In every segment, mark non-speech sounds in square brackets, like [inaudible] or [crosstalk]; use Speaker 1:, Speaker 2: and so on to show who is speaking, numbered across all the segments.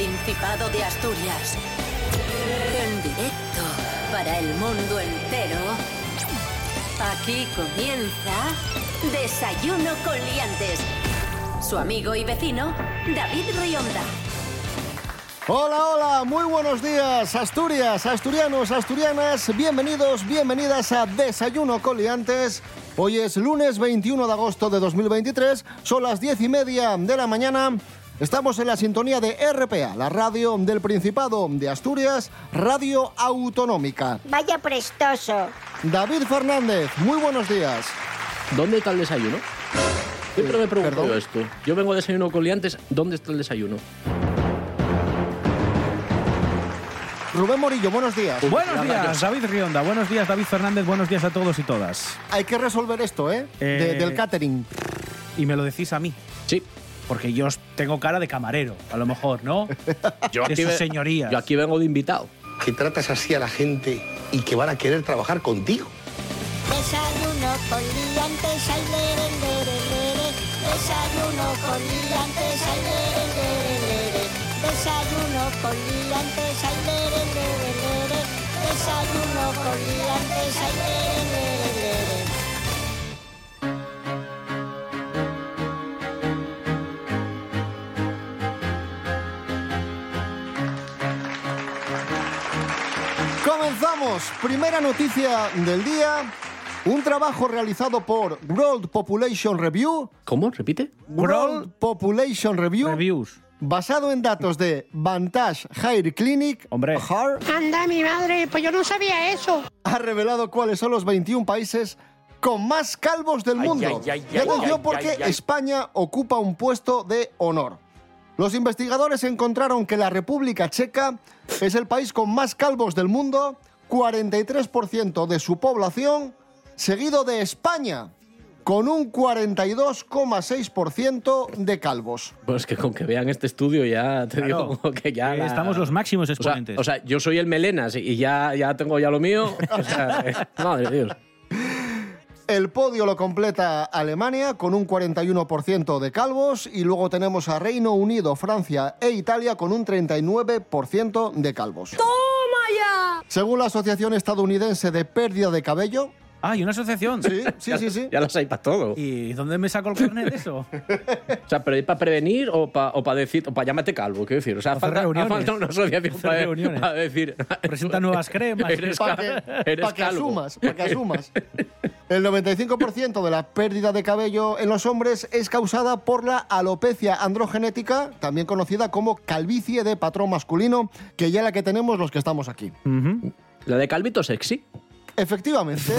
Speaker 1: Principado de Asturias. En directo para el mundo entero. Aquí comienza Desayuno con Liantes. Su amigo y vecino, David Rionda.
Speaker 2: Hola, hola, muy buenos días, Asturias, asturianos, asturianas, bienvenidos, bienvenidas a Desayuno Coliantes. Hoy es lunes 21 de agosto de 2023, son las diez y media de la mañana. Estamos en la sintonía de RPA, la radio del Principado de Asturias, radio autonómica.
Speaker 3: Vaya prestoso.
Speaker 2: David Fernández, muy buenos días.
Speaker 4: ¿Dónde está el desayuno? Siempre me pregunto yo esto. Yo vengo a desayuno con liantes, ¿dónde está el desayuno?
Speaker 2: Rubén Morillo, buenos días.
Speaker 5: Buenos días. David Rionda. Buenos días, David Fernández. Buenos días a todos y todas.
Speaker 2: Hay que resolver esto, ¿eh? De-
Speaker 5: Eh,
Speaker 2: del catering.
Speaker 5: Y me lo decís a mí,
Speaker 4: Sí.
Speaker 5: Porque yo tengo cara de camarero, a lo mejor, ¿no?
Speaker 4: Yo
Speaker 5: De sus señorías.
Speaker 4: Yo aquí vengo de invitado.
Speaker 6: que tratas así a la gente y que van a querer trabajar contigo.
Speaker 3: Desayuno con liantes, ay, lere, lere, lere. Desayuno con liantes, ay, lere, lere, lere. Desayuno con liantes, ay, lere, lere, lere. Desayuno con liantes, ay, lere, lere.
Speaker 2: Comenzamos. Primera noticia del día. Un trabajo realizado por World Population Review.
Speaker 4: ¿Cómo? ¿Repite?
Speaker 2: World Population Review.
Speaker 5: Reviews.
Speaker 2: Basado en datos de Vantage Hair Clinic,
Speaker 5: Hombre.
Speaker 2: Hair,
Speaker 3: Anda, mi madre, pues yo no sabía eso.
Speaker 2: ha revelado cuáles son los 21 países con más calvos del mundo.
Speaker 4: ay, ay,
Speaker 2: y atención
Speaker 4: ay,
Speaker 2: porque
Speaker 4: ay, ay.
Speaker 2: España ocupa un puesto de honor. Los investigadores encontraron que la República Checa es el país con más calvos del mundo, 43% de su población, seguido de España, con un 42,6% de calvos.
Speaker 4: Pues que con que vean este estudio ya te
Speaker 5: Claro.
Speaker 4: digo que ya.
Speaker 5: Eh,
Speaker 4: la-
Speaker 5: Estamos los máximos
Speaker 4: O sea,
Speaker 5: exponentes.
Speaker 4: o sea, yo soy el melenas y ya, ya tengo ya lo mío. O sea, [laughs] eh, madre de Dios.
Speaker 2: El podio lo completa Alemania con un 41% de calvos y luego tenemos a Reino Unido, Francia e Italia con un 39% de calvos. ¡Toma ya! Según la Asociación Estadounidense de Pérdida de Cabello,
Speaker 5: ah, y una asociación.
Speaker 2: sí, sí, sí, sí.
Speaker 4: Ya los hay para todo.
Speaker 5: ¿Y dónde me saco el carnet de eso?
Speaker 4: O sea, pero para prevenir o para o pa decir, o para llamarte calvo, quiero decir. O sea, falta, falta una asociación para,
Speaker 5: reuniones.
Speaker 4: para decir.
Speaker 5: Presenta nuevas cremas. [laughs]
Speaker 4: Eres,
Speaker 2: Para que,
Speaker 4: eres
Speaker 2: pa' que
Speaker 4: calvo.
Speaker 2: asumas, para que asumas. El 95% de la pérdida de cabello en los hombres es causada por la alopecia androgenética, también conocida como calvicie de patrón masculino, que ya la que tenemos los que estamos aquí.
Speaker 5: Ujú.
Speaker 4: La de calvito sexy.
Speaker 2: Efectivamente,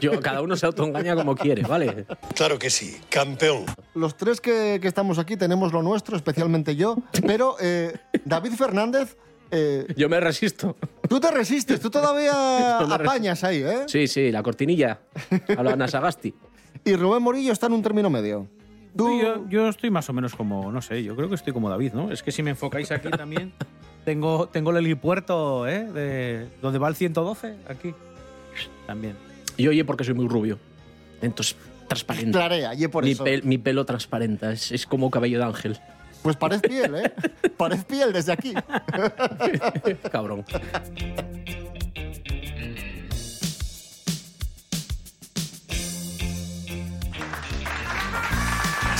Speaker 4: Yo, cada uno se autoengaña como quiere, ¿vale?
Speaker 6: Claro que sí, campeón.
Speaker 2: los tres que, que estamos aquí tenemos lo nuestro, especialmente yo, pero eh, David Fernández, eh,
Speaker 4: Yo me resisto.
Speaker 2: tú te resistes, tú todavía [laughs] apañas ahí, ¿eh?
Speaker 4: Sí, sí, la cortinilla. A la Nasagasti.
Speaker 2: Y Rubén Morillo está en un término medio. Tú,
Speaker 5: Sí, yo, yo estoy más o menos como, no sé, yo creo que estoy como David, ¿no? Es que si me enfocáis aquí también, tengo, tengo el helipuerto, ¿eh? De, donde va el 112, aquí. También.
Speaker 4: Y oye, porque soy muy rubio. Entonces, transparente.
Speaker 2: clarea, y por
Speaker 4: mi,
Speaker 2: eso.
Speaker 4: pel- mi pelo transparente, es, es como cabello de ángel.
Speaker 2: Pues parece piel, ¿eh? [laughs] Parece piel desde aquí.
Speaker 4: Cabrón.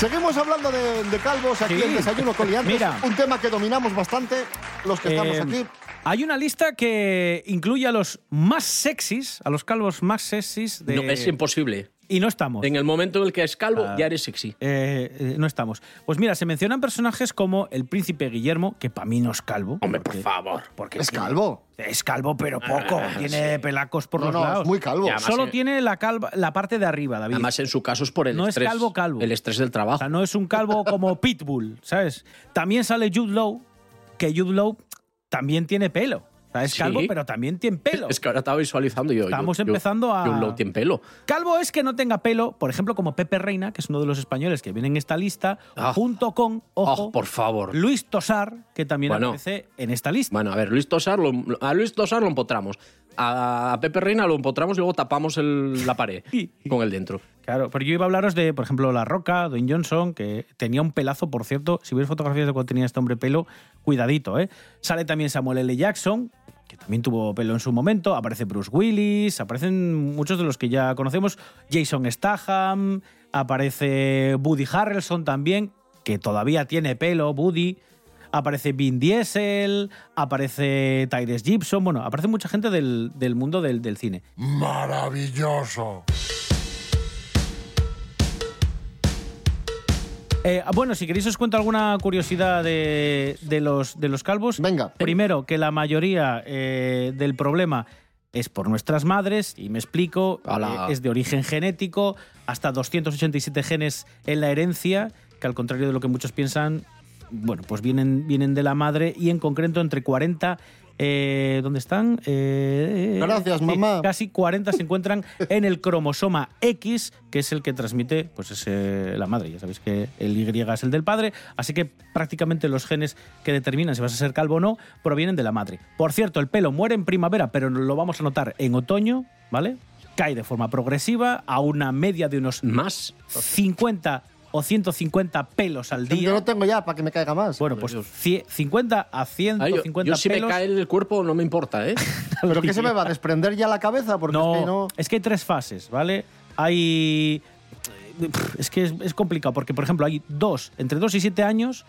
Speaker 2: Seguimos hablando de, de calvos aquí
Speaker 5: Sí.
Speaker 2: en Desayuno Coliantes.
Speaker 5: Mira.
Speaker 2: Un tema que dominamos bastante los que estamos
Speaker 5: Eh,
Speaker 2: aquí.
Speaker 5: Hay una lista que incluye a los más sexys, a los calvos más sexys de...
Speaker 4: No, es imposible.
Speaker 5: Y no estamos.
Speaker 4: En el momento en el que es calvo,
Speaker 5: Ah.
Speaker 4: ya eres sexy.
Speaker 5: Eh, eh, no estamos. Pues mira, se mencionan personajes como el príncipe Guillermo, que para mí no es calvo.
Speaker 4: Hombre, por favor.
Speaker 5: Porque
Speaker 2: Es
Speaker 5: tiene-
Speaker 2: calvo.
Speaker 5: Es calvo, pero poco.
Speaker 4: Ah,
Speaker 5: tiene pelacos por
Speaker 2: No,
Speaker 5: los
Speaker 2: no,
Speaker 5: lados.
Speaker 2: es muy calvo.
Speaker 5: Solo tiene la, calva, la parte de arriba, David.
Speaker 4: Además, en su caso es por el
Speaker 5: No es
Speaker 4: estrés.
Speaker 5: calvo, calvo.
Speaker 4: El estrés del
Speaker 5: O
Speaker 4: trabajo.
Speaker 5: sea, no es un calvo como [laughs] Pitbull, ¿sabes? También sale Jude Law, que Jude Law también tiene pelo. O sea, es
Speaker 4: Sí.
Speaker 5: calvo, pero también tiene pelo.
Speaker 4: Es que ahora estaba visualizando yo.
Speaker 5: Estamos
Speaker 4: yo- yo-
Speaker 5: empezando a-
Speaker 4: Yo low tiene pelo.
Speaker 5: Calvo es que no tenga pelo, por ejemplo, como Pepe Reina, que es uno de los españoles que viene en esta lista,
Speaker 4: Ah.
Speaker 5: junto con, ojo,
Speaker 4: Oh, por favor.
Speaker 5: Luis Tosar, que también
Speaker 4: Bueno.
Speaker 5: aparece en esta lista.
Speaker 4: Bueno, a ver, Luis Tosar, lo- a Luis Tosar lo empotramos. a Pepe Reina lo empotramos y luego tapamos el- la pared [laughs] con el dentro.
Speaker 5: Claro, pero yo iba a hablaros de, por ejemplo, La Roca, Dwayne Johnson, que tenía un pelazo, por cierto. Si veis fotografías de cuando tenía este hombre pelo, cuidadito, ¿eh? Sale también Samuel L. Jackson, que también tuvo pelo en su momento. Aparece Bruce Willis, aparecen muchos de los que ya conocemos. Jason Statham, aparece Woody Harrelson también, que todavía tiene pelo, Woody. Aparece Vin Diesel, aparece Tyrese Gibson, bueno, aparece mucha gente del, del mundo del, del cine.
Speaker 7: Maravilloso.
Speaker 5: Eh, bueno, si queréis os cuento alguna curiosidad de, de los, de los calvos.
Speaker 2: Venga.
Speaker 5: Primero, que la mayoría eh, del problema es por nuestras madres, y me explico, eh, es de origen genético, hasta 287 genes en la herencia, que al contrario de lo que muchos piensan, bueno, pues vienen, vienen de la madre, y en concreto entre 40... eh, ¿Dónde están? Eh,
Speaker 2: Gracias,
Speaker 5: sí,
Speaker 2: mamá.
Speaker 5: Casi 40 se encuentran [laughs] en el cromosoma X, que es el que transmite pues ese, la madre. Ya sabéis que el Y es el del padre, así que prácticamente los genes que determinan si vas a ser calvo o no provienen de la madre. Por cierto, el pelo muere en primavera, pero lo vamos a notar en otoño, ¿vale? Cae de forma progresiva a una media de unos
Speaker 4: Más.
Speaker 5: 50 o 150 pelos al
Speaker 2: Yo
Speaker 5: día.
Speaker 2: no tengo ya para que me caiga más.
Speaker 5: Bueno, pues
Speaker 4: Dios.
Speaker 5: cie- 50 a
Speaker 4: Ay,
Speaker 5: 150
Speaker 4: yo, yo si me cae el cuerpo no me importa, ¿eh? [laughs]
Speaker 2: ¿Pero qué se me va a desprender ya la cabeza? Porque
Speaker 5: No,
Speaker 2: es que no...
Speaker 5: es que hay tres fases, ¿vale? Hay. Es que es, es complicado, porque, por ejemplo, hay dos, entre dos y siete años,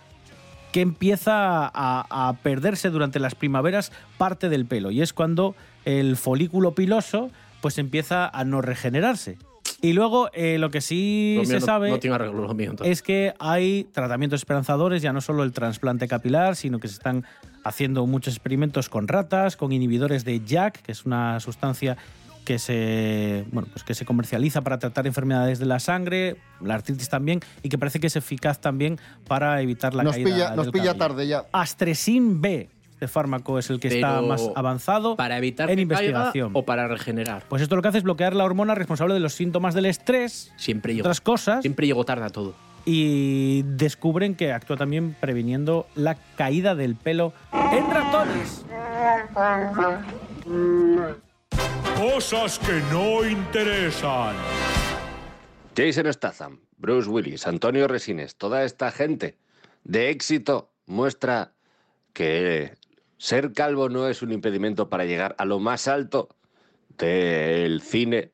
Speaker 5: que empieza a, a perderse durante las primaveras parte del pelo. Y es cuando el folículo piloso pues empieza a no regenerarse. Y luego, eh, lo que sí
Speaker 4: Lo
Speaker 5: se
Speaker 4: no,
Speaker 5: sabe
Speaker 4: No tiene arreglo lo mío, entonces.
Speaker 5: es que hay tratamientos esperanzadores, ya no solo el trasplante capilar, sino que se están haciendo muchos experimentos con ratas, con inhibidores de JAK, que es una sustancia que se, bueno, pues que se comercializa para tratar enfermedades de la sangre, la artritis también, y que parece que es eficaz también para evitar la
Speaker 2: Nos
Speaker 5: caída
Speaker 2: pilla, nos
Speaker 5: del
Speaker 2: pilla
Speaker 5: cabello.
Speaker 2: tarde ya.
Speaker 5: Astresin B, fármaco es el que está más avanzado
Speaker 4: ¿Para evitar
Speaker 5: en
Speaker 4: que caiga
Speaker 5: investigación.
Speaker 4: o para regenerar?
Speaker 5: Pues esto lo que hace es bloquear la hormona responsable de los síntomas del estrés,
Speaker 4: Siempre llego,
Speaker 5: otras cosas,
Speaker 4: siempre llego tarde a todo.
Speaker 5: y descubren que actúa también previniendo la caída del pelo en ratones.
Speaker 7: Cosas que no interesan.
Speaker 8: Jason Statham, Bruce Willis, Antonio Resines, toda esta gente de éxito muestra que ser calvo no es un impedimento para llegar a lo más alto del cine,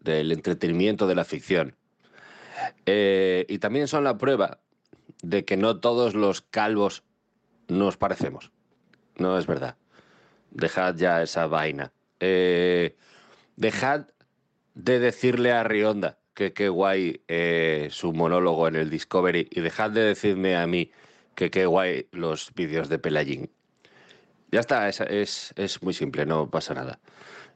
Speaker 8: del entretenimiento, de la ficción. Eh, y también son la prueba de que no todos los calvos nos parecemos. No es verdad. Dejad ya esa vaina. Eh, dejad de decirle a Rionda que qué guay eh, su monólogo en el Discovery y dejad de decirme a mí que qué guay los vídeos de Pelagín. Ya está, es, es, muy simple, no pasa nada.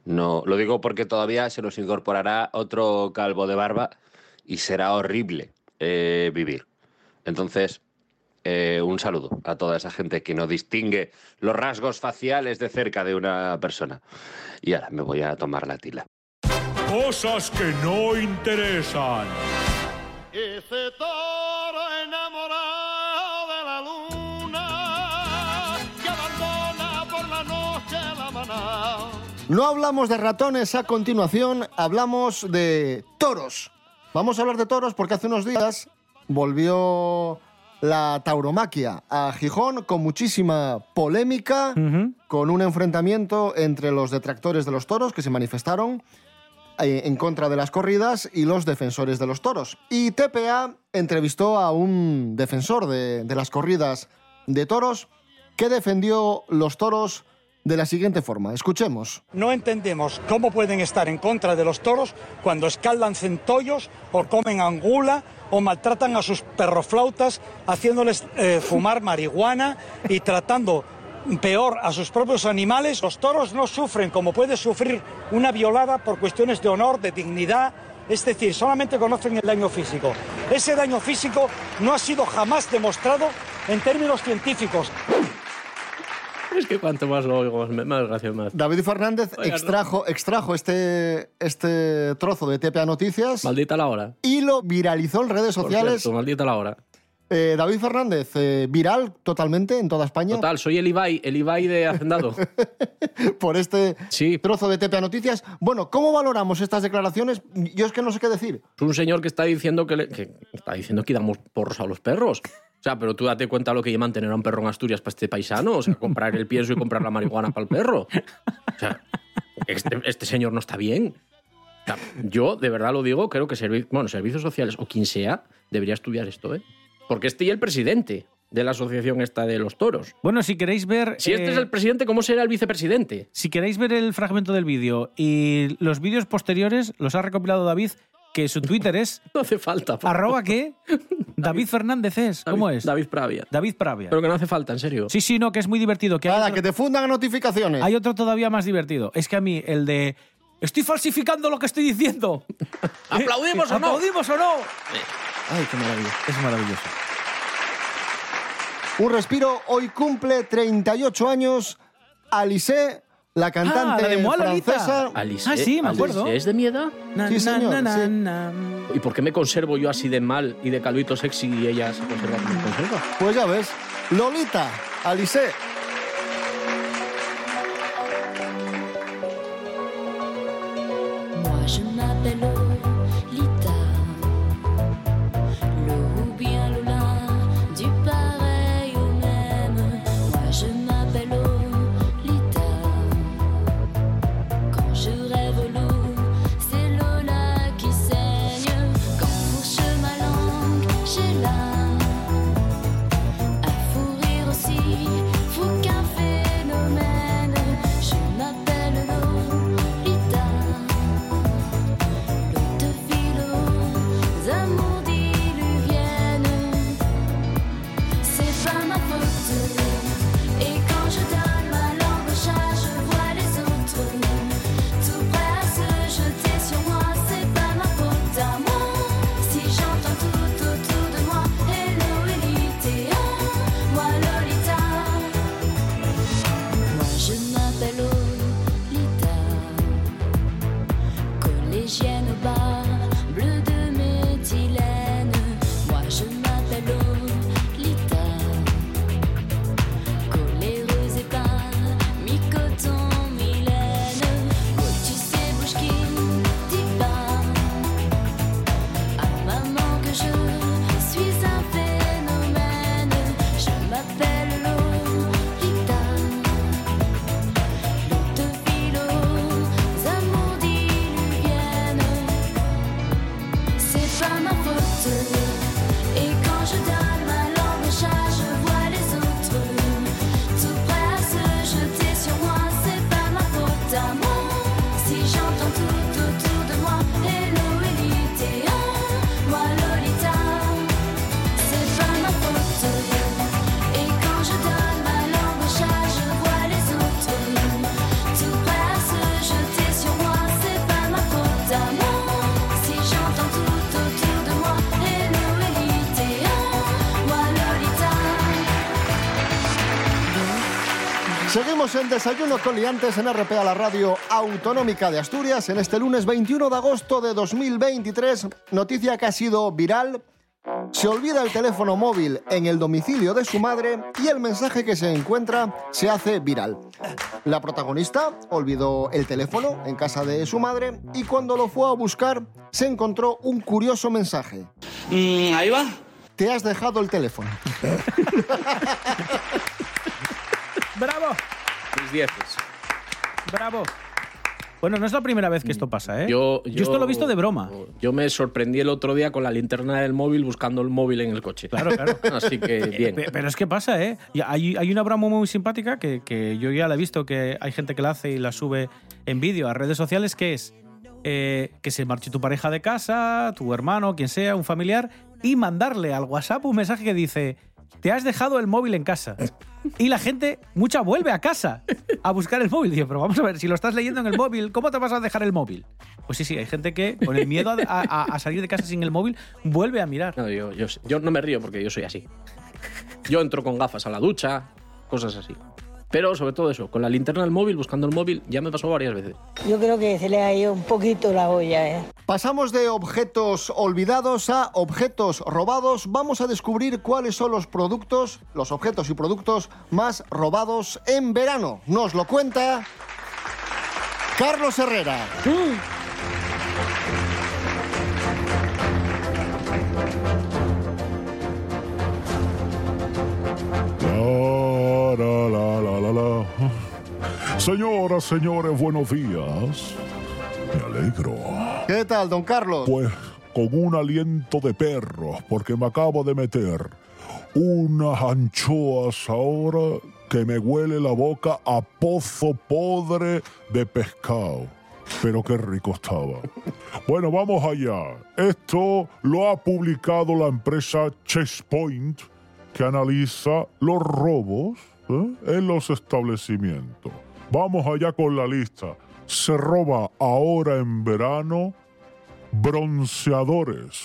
Speaker 8: No, lo digo porque todavía se nos incorporará otro calvo de barba y será horrible eh, vivir. Entonces, eh, un saludo a toda esa gente que no distingue los rasgos faciales de cerca de una persona. Y ahora me voy a tomar la tila.
Speaker 7: Cosas que no interesan.
Speaker 2: No hablamos de ratones a continuación, hablamos de toros. Vamos a hablar de toros porque hace unos días volvió la tauromaquia a Gijón con muchísima polémica, con un enfrentamiento entre los detractores de los toros que se manifestaron eh, en contra de las corridas y los defensores de los toros. Y TPA entrevistó a un defensor de, de las corridas de toros que defendió los toros de la siguiente forma. Escuchemos.
Speaker 9: No entendemos cómo pueden estar en contra de los toros cuando escaldan centollos o comen angula o maltratan a sus perroflautas haciéndoles eh, fumar [laughs] marihuana y tratando peor a sus propios animales. Los toros no sufren como puede sufrir una violada por cuestiones de honor, de dignidad. Es decir, solamente conocen el daño físico. Ese daño físico no ha sido jamás demostrado en términos científicos.
Speaker 4: Es que cuanto más lo oigo, más, gracias más.
Speaker 2: David Fernández
Speaker 4: Oiga,
Speaker 2: extrajo, extrajo este, este trozo de TPA Noticias
Speaker 4: Maldita la hora.
Speaker 2: y lo viralizó en redes
Speaker 4: Por
Speaker 2: sociales
Speaker 4: cierto, maldita la hora.
Speaker 2: Eh, David Fernández, eh, viral totalmente en toda España
Speaker 4: Total, soy el Ibai, el Ibai de Hacendado. [laughs]
Speaker 2: por este
Speaker 4: Sí.
Speaker 2: trozo de TPA Noticias. Bueno, ¿cómo valoramos estas declaraciones? Yo es que no sé qué decir.
Speaker 4: Es un señor que está diciendo que, le- que está diciendo que damos porros a los perros. O sea, pero tú date cuenta lo que lleva mantener a un perro en Asturias para este paisano. O sea, comprar el pienso y comprar la marihuana para el perro. O sea, este, este señor no está bien. O sea, yo, de verdad lo digo, creo que servi- bueno, servicios sociales o quien sea debería estudiar esto, ¿eh? Porque este y el presidente de la asociación esta de los toros.
Speaker 5: Bueno, si queréis ver.
Speaker 4: Si este
Speaker 5: eh,
Speaker 4: es el presidente, ¿cómo será el vicepresidente?
Speaker 5: Si queréis ver el fragmento del vídeo y los vídeos posteriores, los ha recopilado David, que su Twitter es [laughs]
Speaker 4: No hace falta. por
Speaker 5: arroba qué? [laughs] David Fernández es.
Speaker 4: David-
Speaker 5: ¿Cómo es?
Speaker 4: David Pravia.
Speaker 5: David Pravia.
Speaker 4: Pero que no hace falta, en serio.
Speaker 5: Sí, sí, no, que es muy divertido. Que hay,
Speaker 2: Nada,
Speaker 5: otro,
Speaker 2: que te fundan notificaciones.
Speaker 5: hay otro todavía más divertido. Es que a mí, el de. Estoy falsificando lo que estoy diciendo. [laughs]
Speaker 4: ¿Aplaudimos o no?
Speaker 5: ¿Aplaudimos o no?
Speaker 2: Ay, qué maravilla.
Speaker 5: Es maravilloso.
Speaker 2: Un respiro, hoy cumple 38 años Alice, la cantante
Speaker 5: Ah, la de Lolita.
Speaker 2: francesa.
Speaker 4: Alice,
Speaker 5: Ah, sí, me
Speaker 4: Alice,
Speaker 5: acuerdo.
Speaker 4: ¿Es de mi edad?
Speaker 5: Na,
Speaker 2: Sí,
Speaker 5: na,
Speaker 2: señor,
Speaker 5: na, na,
Speaker 2: sí.
Speaker 5: na.
Speaker 4: ¿Y por qué me conservo yo así de mal y de calvito sexy y ella se conserva como se conserva?
Speaker 2: Pues ya ves, Lolita, Alice.
Speaker 10: Moi je m'appelle
Speaker 2: En Desayuno con Liantes en RPA, la radio autonómica de Asturias, en este lunes 21 de agosto de 2023. Noticia que ha sido viral. Se olvida el teléfono móvil en el domicilio de su madre y el mensaje que se encuentra se hace viral. La protagonista olvidó el teléfono en casa de su madre y cuando lo fue a buscar se encontró un curioso mensaje.
Speaker 11: ahí va.
Speaker 2: Te has dejado el teléfono. [laughs] [laughs]
Speaker 5: ¡Bravo!
Speaker 4: Mis dieces.
Speaker 5: ¡Bravo! Bueno, no es la primera vez que esto pasa, ¿eh?
Speaker 4: Yo,
Speaker 5: esto lo he visto de broma.
Speaker 4: Yo me sorprendí el otro día con la linterna del móvil buscando el móvil en el coche.
Speaker 5: Claro, claro. [laughs]
Speaker 4: Así que bien.
Speaker 5: Pe- Pero es que pasa, ¿eh? Hay una broma muy simpática que, que yo ya la he visto, que hay gente que la hace y la sube en vídeo a redes sociales, que es eh, que se marche tu pareja de casa, tu hermano, quien sea, un familiar, y mandarle al WhatsApp un mensaje que dice, te has dejado el móvil en casa. Y la gente, mucha, vuelve a casa a buscar el móvil. Digo, pero vamos a ver, si lo estás leyendo en el móvil, ¿cómo te vas a dejar el móvil? Pues sí, sí, hay gente que con el miedo a, salir de casa sin el móvil vuelve a mirar.
Speaker 4: No, yo no me río porque yo soy así. Yo entro con gafas a la ducha, cosas así. Pero sobre todo eso, con la linterna del móvil, buscando el móvil, ya me pasó varias veces.
Speaker 11: Yo creo que se le ha ido un poquito la olla, ¿eh?
Speaker 2: Pasamos de objetos olvidados a objetos robados. Vamos a descubrir cuáles son los productos, los objetos y productos más robados en verano. Nos lo cuenta Carlos Herrera.
Speaker 12: La, Señoras, señores, buenos días. Me alegro.
Speaker 2: ¿Qué tal, don Carlos?
Speaker 12: Pues con un aliento de perro, porque me acabo de meter unas anchoas ahora que me huele la boca a pozo podre de pescado. Pero qué rico estaba. Bueno, vamos allá. Esto lo ha publicado la empresa Checkpoint, que analiza los robos ¿eh? en los establecimientos. Vamos allá con la lista. Se roba ahora en verano bronceadores.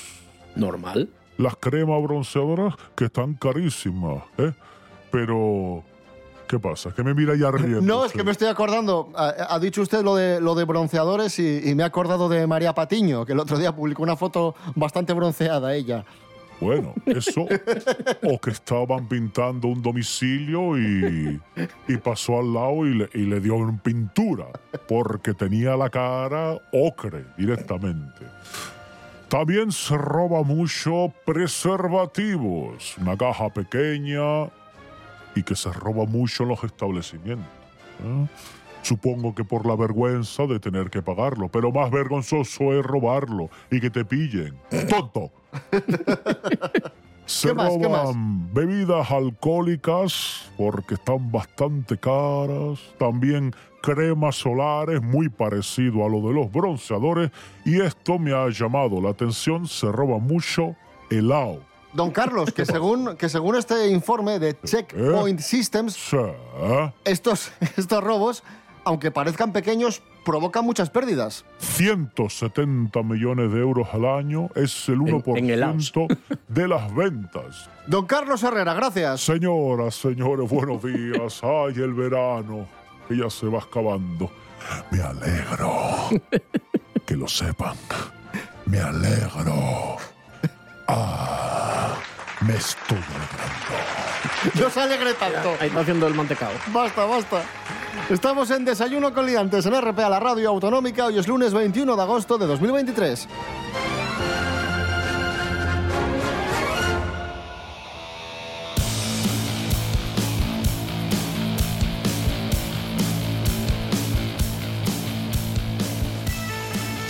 Speaker 4: ¿Normal?
Speaker 12: Las cremas bronceadoras que están carísimas, ¿eh? Pero, ¿qué pasa? Que me mira ya riendo. [laughs]
Speaker 2: No, es que me estoy acordando. Ha, ha dicho usted lo de, lo de bronceadores y, y me he acordado de María Patiño, que el otro día publicó una foto bastante bronceada ella.
Speaker 12: Bueno, eso, o que estaban pintando un domicilio y, pasó al lado y le, y le dio en pintura, porque tenía la cara ocre directamente. También se roba mucho preservativos, una caja pequeña y que se roba mucho en los establecimientos. ¿eh? Supongo que por la vergüenza de tener que pagarlo, pero más vergonzoso es robarlo y que te pillen. [laughs] ¡Tonto! [laughs] Se
Speaker 2: ¿Qué más, qué más?
Speaker 12: roban bebidas alcohólicas porque están bastante caras. También cremas solares, muy parecido a lo de los bronceadores. Y esto me ha llamado la atención. Se roba mucho helado.
Speaker 2: Don Carlos, que según, que según este informe de Checkpoint Systems,
Speaker 12: Sí.
Speaker 2: estos, [laughs] estos robos, aunque parezcan pequeños, provocan muchas pérdidas.
Speaker 12: 170 millones de euros al año es el 1% de las ventas. [laughs]
Speaker 2: Don Carlos Herrera, gracias.
Speaker 12: Señoras, señores, buenos días. Ay, el verano, que ya se va acabando. Me alegro. [laughs] Que lo sepan. Me alegro. Ah, me estoy alegrando.
Speaker 2: No se alegre tanto.
Speaker 4: Ahí está haciendo el mantecado.
Speaker 2: Basta, basta. Estamos en Desayuno con Liantes en RPA, la radio autonómica. Hoy es lunes 21 de agosto de 2023.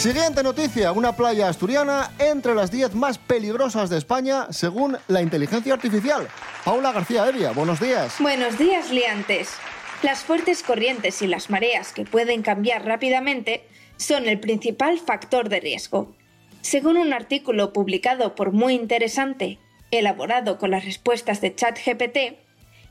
Speaker 2: Siguiente noticia, una playa asturiana entre las 10 más peligrosas de España según la inteligencia artificial. Paula García Evia, buenos días.
Speaker 13: Buenos días, liantes. Las fuertes corrientes y las mareas que pueden cambiar rápidamente son el principal factor de riesgo. Según un artículo publicado por Muy Interesante, elaborado con las respuestas de ChatGPT,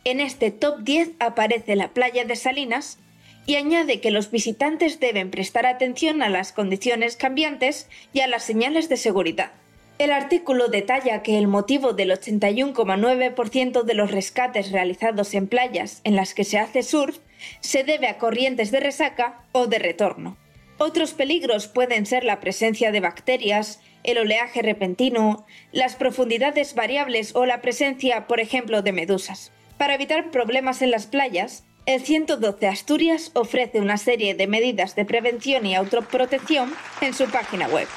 Speaker 13: en este top 10 aparece la playa de Salinas y añade que los visitantes deben prestar atención a las condiciones cambiantes y a las señales de seguridad. El artículo detalla que el motivo del 81,9% de los rescates realizados en playas en las que se hace surf se debe a corrientes de resaca o de retorno. Otros peligros pueden ser la presencia de bacterias, el oleaje repentino, las profundidades variables o la presencia, por ejemplo, de medusas. Para evitar problemas en las playas, el 112 Asturias ofrece una serie de medidas de prevención y autoprotección en su página web.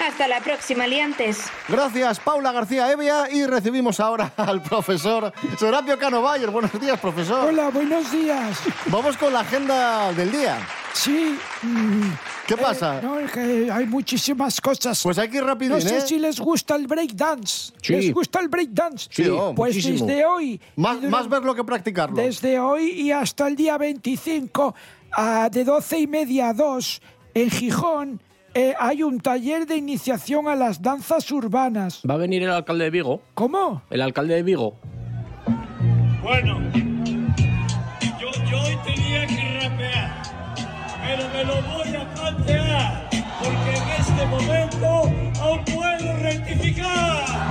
Speaker 13: Hasta la próxima, liantes.
Speaker 2: Gracias, Paula García Evia. Y recibimos ahora [laughs] al profesor Serapio Cano Bayer. Buenos días, profesor.
Speaker 14: Hola, buenos días.
Speaker 2: Vamos con la agenda del día.
Speaker 14: Sí. mm,
Speaker 2: ¿Qué pasa?
Speaker 14: eh, no, es que hay muchísimas cosas.
Speaker 2: Pues hay que ir rapidín,
Speaker 14: No sé
Speaker 2: ¿eh?
Speaker 14: si les gusta el breakdance.
Speaker 2: Sí.
Speaker 14: ¿Les gusta el breakdance?
Speaker 2: Sí, oh,
Speaker 14: pues
Speaker 2: muchísimo.
Speaker 14: desde hoy.
Speaker 2: Más, más verlo que practicarlo.
Speaker 14: Desde hoy y hasta el día 25, a de 12 y media a 2, en Gijón, eh, hay un taller de iniciación a las danzas urbanas.
Speaker 4: Va a venir el alcalde de Vigo.
Speaker 14: ¿Cómo?
Speaker 4: El alcalde de Vigo.
Speaker 15: Bueno, yo, yo hoy tenía que rapear, pero me lo voy a plantear, porque en este momento aún puedo rectificar.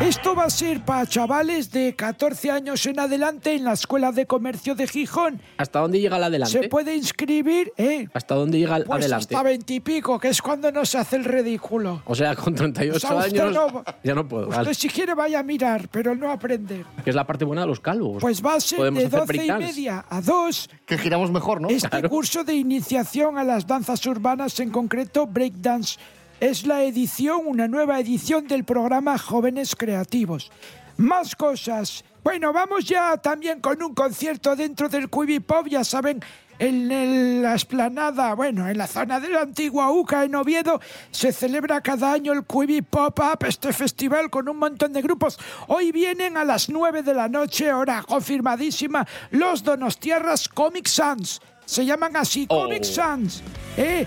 Speaker 14: Esto va a ser para chavales de 14 años en adelante en la Escuela de Comercio de Gijón.
Speaker 4: ¿Hasta dónde llega el adelante?
Speaker 14: Se puede inscribir, ¿eh?
Speaker 4: ¿Hasta dónde llega el
Speaker 14: Pues
Speaker 4: adelante?
Speaker 14: hasta 20 y pico, que es cuando no se hace el ridículo.
Speaker 4: O sea, con 38
Speaker 14: O sea,
Speaker 4: años
Speaker 14: no-
Speaker 4: ya no puedo.
Speaker 14: Usted
Speaker 4: vale.
Speaker 14: si quiere vaya a mirar, pero no aprender.
Speaker 4: Que es la parte buena de los calvos.
Speaker 14: Pues va a ser
Speaker 4: Podemos
Speaker 14: de
Speaker 4: hacer
Speaker 14: 12 y media a 2.
Speaker 2: Que giramos mejor, ¿no?
Speaker 14: Este curso de iniciación a las danzas urbanas, en concreto breakdance, es la edición, una nueva edición del programa Jóvenes Creativos. Más cosas. Bueno, vamos ya también con un concierto dentro del Quibi Pop, ya saben. En el- la esplanada, bueno, en la zona de la antigua UCA en Oviedo, se celebra cada año el Quibi Pop Up, este festival con un montón de grupos. Hoy vienen a las 9 de la noche, hora confirmadísima, los Donostiarras Comic Sans. Se llaman así, Comic Sans. ¿eh?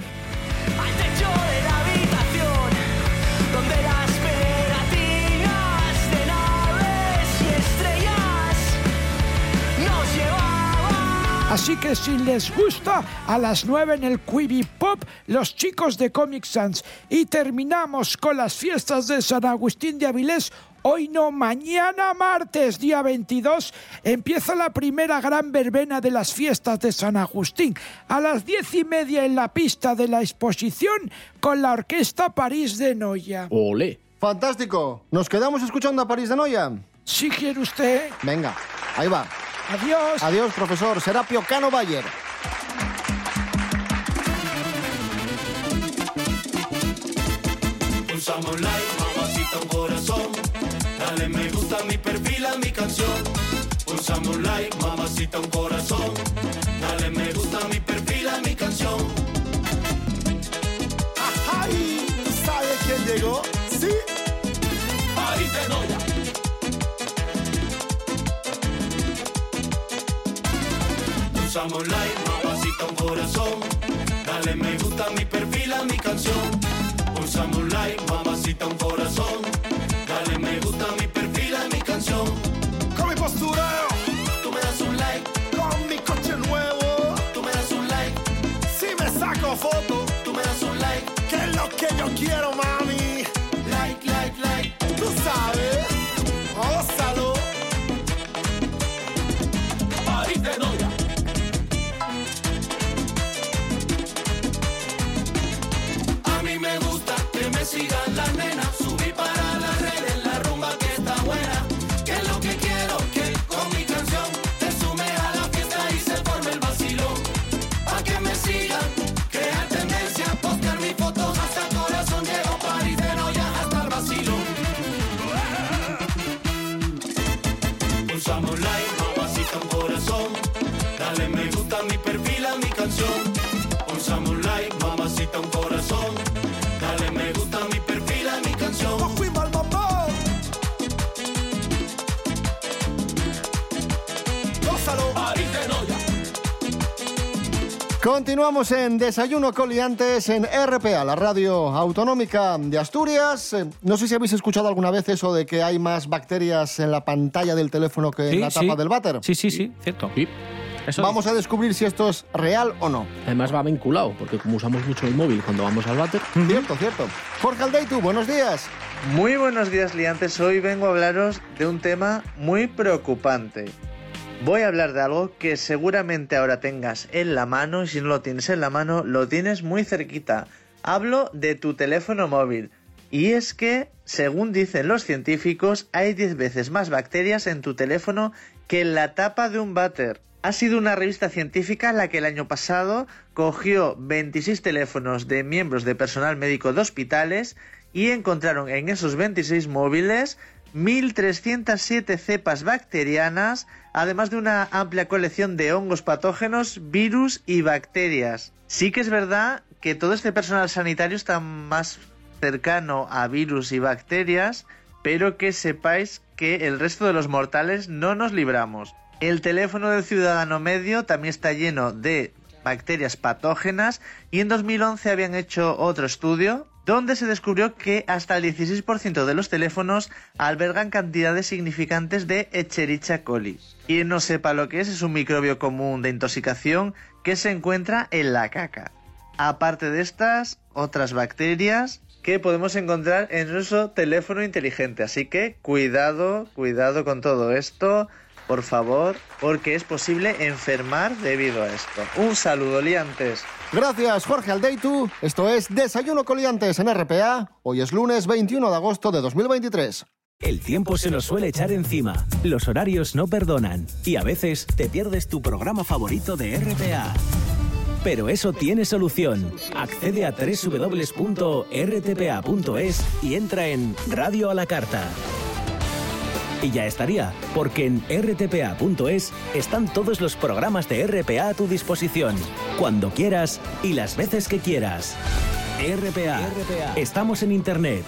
Speaker 14: Así que si les gusta, a las 9 en el Quibi Pop, los chicos de Comic Sans. Y terminamos con las fiestas de San Agustín de Avilés. Hoy no, mañana martes, día 22, empieza la primera gran verbena de las fiestas de San Agustín. A las diez y media en la pista de la exposición con la Orquesta París de Noya.
Speaker 4: Ole.
Speaker 2: Fantástico. ¿Nos quedamos escuchando a París de Noia?
Speaker 14: Si quiere usted.
Speaker 2: Venga, ahí va.
Speaker 14: Adiós.
Speaker 2: Adiós, profesor. Serapio Cano Bayer.
Speaker 16: Pulsamos like, mamacita un corazón. Dale me gusta a mi perfil, a mi canción. Pulsamos like, mamacita un corazón. Dale me gusta Pulsamos like, mamacita un corazón. Dale me gusta a mi perfil, a mi canción. Pulsamos like, mamacita un corazón. Dale me gusta a mi perfil, a mi canción.
Speaker 17: Con mi postureo,
Speaker 16: Tú me das un like,
Speaker 17: con mi coche nuevo.
Speaker 16: tú me das un like,
Speaker 17: Si me saco foto,
Speaker 16: tú me das un like.
Speaker 17: que es lo que yo quiero,
Speaker 2: Continuamos en Desayuno Coliantes en RPA, la radio autonómica de Asturias. Eh, No sé si habéis escuchado alguna vez eso de que hay más bacterias en la pantalla del teléfono que en
Speaker 5: Sí,
Speaker 2: la
Speaker 5: sí.
Speaker 2: tapa del váter.
Speaker 5: Sí, sí, sí, cierto. Eso
Speaker 2: Vamos a descubrir si esto es real o no.
Speaker 4: Además va vinculado, porque como usamos mucho el móvil cuando vamos al váter.
Speaker 2: Cierto, cierto. Jorge Aldeitu, buenos días.
Speaker 18: Muy buenos días, liantes. Hoy vengo a hablaros de un tema muy preocupante. Voy a hablar de algo que seguramente ahora tengas en la mano y si no lo tienes en la mano, lo tienes muy cerquita. Hablo de tu teléfono móvil. Y es que, según dicen los científicos, hay 10 veces más bacterias en tu teléfono que en la tapa de un váter. Ha sido una revista científica la que el año pasado cogió 26 teléfonos de miembros de personal médico de hospitales y encontraron en esos 26 móviles 1.307 cepas bacterianas, además de una amplia colección de hongos patógenos, virus y bacterias. Sí que es verdad que todo este personal sanitario está más cercano a virus y bacterias, pero que sepáis que el resto de los mortales no nos libramos. El teléfono del ciudadano medio también está lleno de bacterias patógenas y en 2011 habían hecho otro estudio donde se descubrió que hasta el 16% de los teléfonos albergan cantidades significantes de Echerichia coli. Quien no sepa lo que es, es un microbio común de intoxicación que se encuentra en la caca. Aparte de estas, otras bacterias que podemos encontrar en nuestro teléfono inteligente. Así que cuidado, cuidado con todo esto, por favor, porque es posible enfermar debido a esto. Un saludo, liantes.
Speaker 2: Gracias, Jorge Aldeitu. Esto es Desayuno Coliantes en RPA. Hoy es lunes 21 de agosto de 2023.
Speaker 19: El tiempo se nos suele echar encima, los horarios no perdonan y a veces te pierdes tu programa favorito de RPA. Pero eso tiene solución. Accede a www.rtpa.es y entra en Radio a la Carta. Y ya estaría, porque en rtpa.es están todos los programas de RPA a tu disposición, cuando quieras y las veces que quieras. RPA. Estamos en Internet.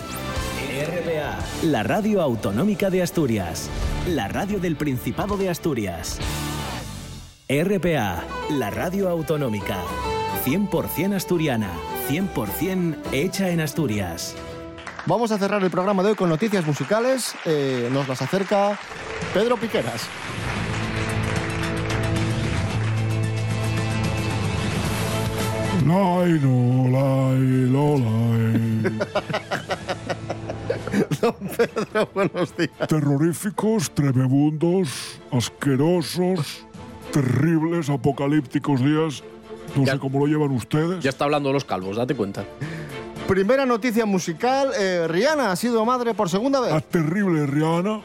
Speaker 19: RPA. La radio autonómica de Asturias. La radio del Principado de Asturias. RPA. La radio autonómica. 100% asturiana. 100% hecha en Asturias.
Speaker 2: Vamos a cerrar el programa de hoy con noticias musicales. Eh, nos las acerca Pedro Piqueras.
Speaker 12: Lai, no, lai, lo, lai. [laughs]
Speaker 2: Don Pedro, buenos días.
Speaker 12: Terroríficos, tremebundos, asquerosos, terribles, apocalípticos días. No sé cómo lo llevan ustedes.
Speaker 4: Ya está hablando de los calvos, date cuenta.
Speaker 2: Primera noticia musical. eh, Rihanna ha sido madre por segunda vez.
Speaker 12: La terrible Rihanna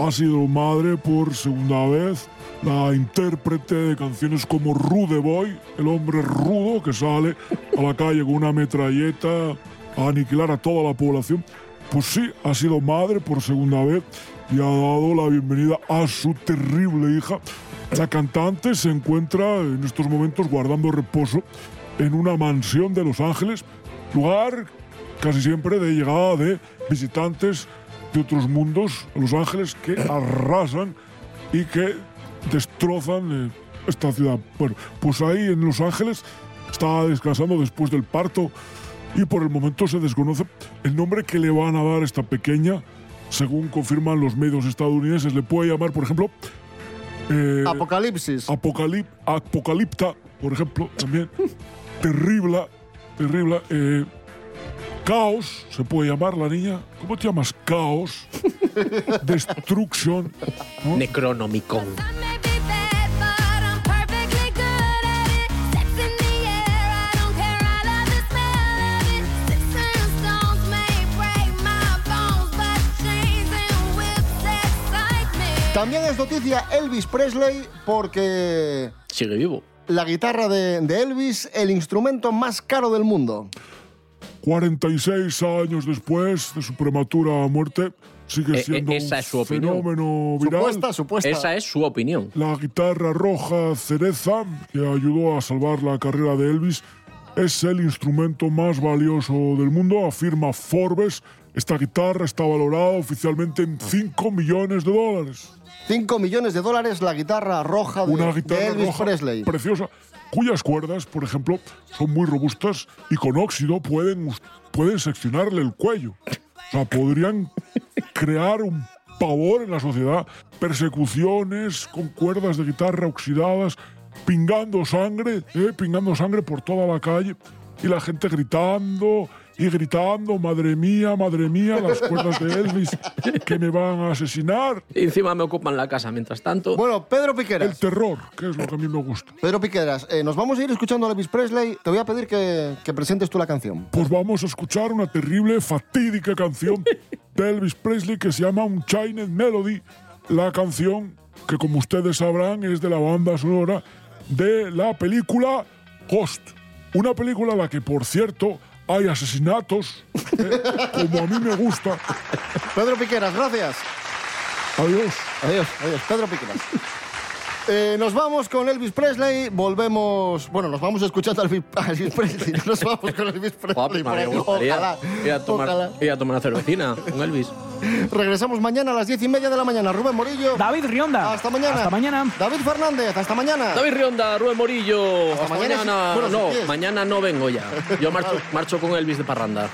Speaker 12: ha sido madre por segunda vez. La intérprete de canciones como Rude Boy, el hombre rudo que sale a la calle con una metralleta a aniquilar a toda la población. Pues sí, ha sido madre por segunda vez y ha dado la bienvenida a su terrible hija. La cantante se encuentra en estos momentos guardando reposo en una mansión de Los Ángeles, lugar casi siempre de llegada de visitantes de otros mundos a Los Ángeles que [clears throat] arrasan y que destrozan eh, esta ciudad. Bueno, pues ahí en Los Ángeles está descansando después del parto y por el momento se desconoce el nombre que le van a dar a esta pequeña. Según confirman los medios estadounidenses, le puede llamar, por ejemplo, eh,
Speaker 2: Apocalipsis.
Speaker 12: Apocalip, Apocalipta, por ejemplo, también. [laughs] terrible, terrible. eh, caos, se puede llamar la niña. ¿Cómo te llamas? Caos. [laughs] Destrucción. ¿no?
Speaker 4: Necronomicon.
Speaker 2: También es noticia Elvis Presley porque
Speaker 4: Sigue vivo.
Speaker 2: La guitarra de, de Elvis, el instrumento más caro del mundo.
Speaker 12: 46 años después de su prematura muerte, sigue
Speaker 4: Eh, eh,
Speaker 12: siendo
Speaker 4: esa
Speaker 12: un
Speaker 4: es su opinión.
Speaker 12: fenómeno viral.
Speaker 2: Supuesta, supuesta.
Speaker 4: Esa es su opinión.
Speaker 12: La guitarra roja cereza, que ayudó a salvar la carrera de Elvis, es el instrumento más valioso del mundo, afirma Forbes. Esta guitarra está valorada oficialmente en 5 millones de dólares.
Speaker 2: 5 millones de dólares la guitarra roja de,
Speaker 12: Una
Speaker 2: de
Speaker 12: guitarra
Speaker 2: Elvis
Speaker 12: roja
Speaker 2: Presley.
Speaker 12: preciosa, cuyas cuerdas, por ejemplo, son muy robustas y con óxido pueden, pueden seccionarle el cuello. O sea, podrían crear un pavor en la sociedad, persecuciones con cuerdas de guitarra oxidadas, pingando sangre, ¿eh? pingando sangre por toda la calle y la gente gritando y gritando, madre mía, madre mía, las [laughs] cuerdas de Elvis que me van a asesinar.
Speaker 4: Y encima me ocupan la casa mientras tanto.
Speaker 2: Bueno, Pedro
Speaker 12: El
Speaker 2: Piqueras.
Speaker 12: terror, que es lo que a mí me gusta.
Speaker 2: Pedro Piqueras, eh, nos vamos a ir escuchando a Elvis Presley. Te voy a pedir que, que presentes tú la canción.
Speaker 12: Pues vamos a escuchar una terrible, fatídica canción de Elvis Presley que se llama Unchained Melody. La canción que, como ustedes sabrán, es de la banda sonora de la película Ghost. Una película en la que, por cierto, hay asesinatos, ¿eh? como a mí me gusta.
Speaker 2: Pedro Piqueras, gracias.
Speaker 12: Adiós.
Speaker 2: Adiós, adiós. Pedro Piqueras. Eh, nos vamos con Elvis Presley, volvemos. Bueno, nos vamos escuchando a Elvis, a Elvis Presley. no Nos vamos con Elvis Presley. Ojalá.
Speaker 4: ir a tomar,
Speaker 2: ojalá.
Speaker 4: ir a tomar una cervecina con Elvis.
Speaker 2: Regresamos mañana a las diez y media de la mañana. Rubén Morillo.
Speaker 5: David Rionda.
Speaker 2: Hasta mañana.
Speaker 5: Hasta mañana.
Speaker 2: David Fernández, hasta mañana.
Speaker 4: David Rionda, Rubén Morillo. Hasta,
Speaker 2: mañana,
Speaker 4: mañana.
Speaker 2: si- bueno,
Speaker 4: no, mañana no vengo ya. Yo marcho, marcho con Elvis de parranda.